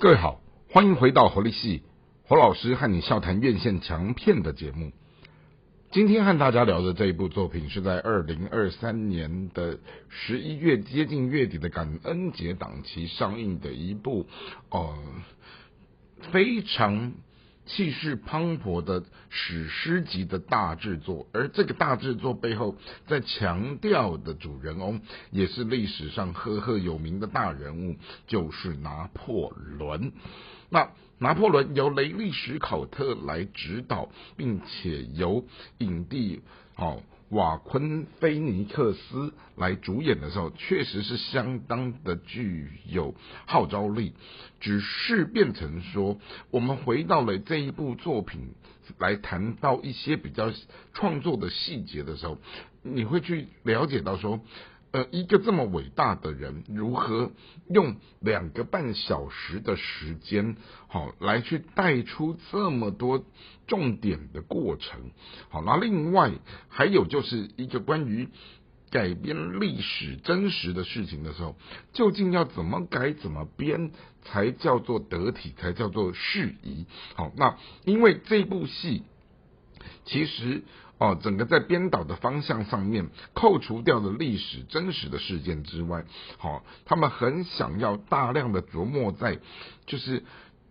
各位好，欢迎回到活力系，侯老师和你笑谈院线强片的节目。今天和大家聊的这一部作品是在二零二三年的十一月接近月底的感恩节档期上映的一部，呃，非常。气势磅礴的史诗级的大制作，而这个大制作背后在强调的主人翁，也是历史上赫赫有名的大人物，就是拿破仑。那拿破仑由雷利·史考特来指导，并且由影帝哦。瓦昆菲尼克斯来主演的时候，确实是相当的具有号召力。只是变成说，我们回到了这一部作品来谈到一些比较创作的细节的时候，你会去了解到说。呃，一个这么伟大的人，如何用两个半小时的时间，好来去带出这么多重点的过程？好，那另外还有就是一个关于改编历史真实的事情的时候，究竟要怎么改、怎么编才叫做得体，才叫做适宜？好，那因为这部戏其实。哦，整个在编导的方向上面，扣除掉了历史真实的事件之外，好，他们很想要大量的琢磨在，就是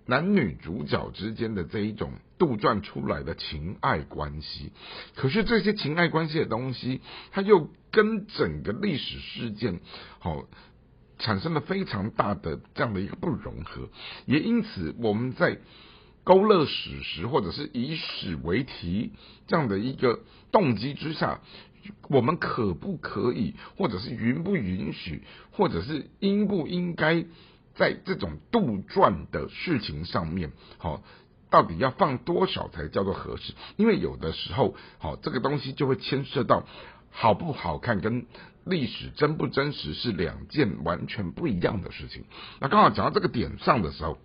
男女主角之间的这一种杜撰出来的情爱关系。可是这些情爱关系的东西，它又跟整个历史事件，好，产生了非常大的这样的一个不融合。也因此，我们在。勾勒史实，或者是以史为题这样的一个动机之下，我们可不可以，或者是允不允许，或者是应不应该在这种杜撰的事情上面，好，到底要放多少才叫做合适？因为有的时候，好，这个东西就会牵涉到好不好看跟历史真不真实是两件完全不一样的事情。那刚好讲到这个点上的时候。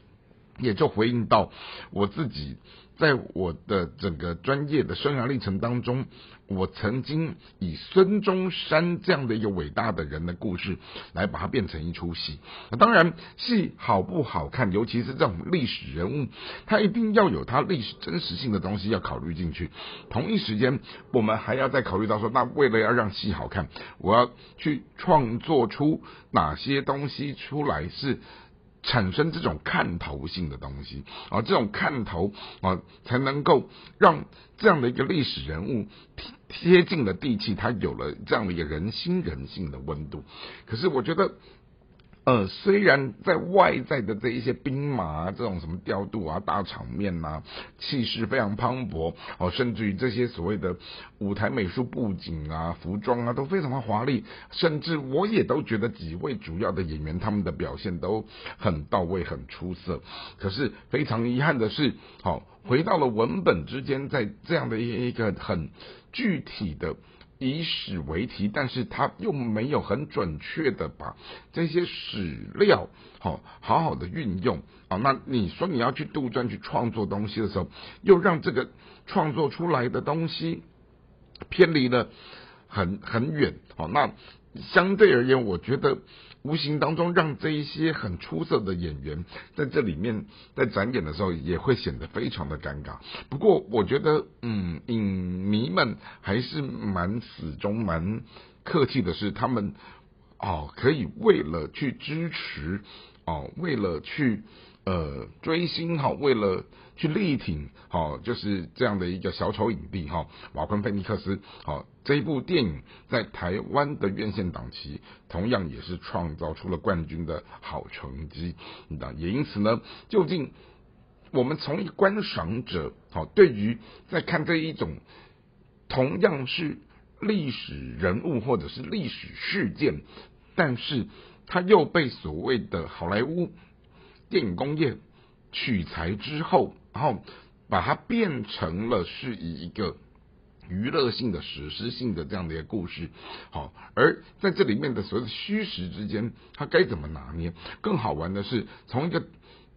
也就回应到我自己，在我的整个专业的生涯历程当中，我曾经以孙中山这样的一个伟大的人的故事，来把它变成一出戏。当然，戏好不好看，尤其是这种历史人物，他一定要有他历史真实性的东西要考虑进去。同一时间，我们还要再考虑到说，那为了要让戏好看，我要去创作出哪些东西出来是。产生这种看头性的东西啊，这种看头啊，才能够让这样的一个历史人物贴贴近了地气，他有了这样的一个人心人性的温度。可是我觉得。呃，虽然在外在的这一些兵马啊这种什么调度啊、大场面呐、气势非常磅礴哦，甚至于这些所谓的舞台美术布景啊、服装啊都非常的华丽，甚至我也都觉得几位主要的演员他们的表现都很到位、很出色。可是非常遗憾的是，好回到了文本之间，在这样的一一个很具体的。以史为题，但是他又没有很准确的把这些史料好好好的运用啊。那你说你要去杜撰去创作东西的时候，又让这个创作出来的东西偏离了很很远好，那相对而言，我觉得。无形当中，让这一些很出色的演员在这里面在展演的时候，也会显得非常的尴尬。不过，我觉得，嗯，影迷们还是蛮始终蛮客气的，是他们哦，可以为了去支持哦，为了去。呃，追星哈，为了去力挺哈，就是这样的一个小丑影帝哈，瓦昆菲尼克斯好，这一部电影在台湾的院线档期，同样也是创造出了冠军的好成绩。那也因此呢，究竟我们从一观赏者好，对于在看这一种同样是历史人物或者是历史事件，但是他又被所谓的好莱坞。电影工业取材之后，然后把它变成了是以一个娱乐性的、史诗性的这样的一个故事。好，而在这里面的所谓的虚实之间，它该怎么拿捏？更好玩的是，从一个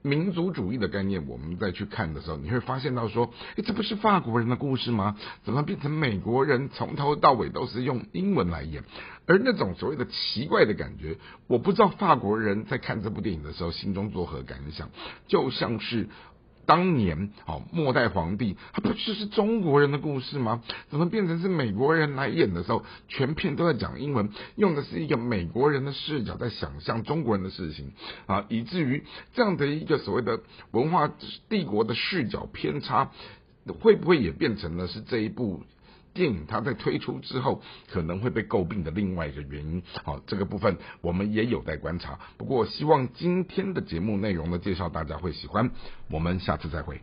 民族主义的概念，我们再去看的时候，你会发现到说，诶，这不是法国人的故事吗？怎么变成美国人从头到尾都是用英文来演？而那种所谓的奇怪的感觉，我不知道法国人在看这部电影的时候心中作何感想，就像是。当年，哦，末代皇帝，他不就是中国人的故事吗？怎么变成是美国人来演的时候，全片都在讲英文，用的是一个美国人的视角在想象中国人的事情啊，以至于这样的一个所谓的文化帝国的视角偏差，会不会也变成了是这一部？电影它在推出之后可能会被诟病的另外一个原因，好，这个部分我们也有待观察。不过希望今天的节目内容的介绍大家会喜欢，我们下次再会。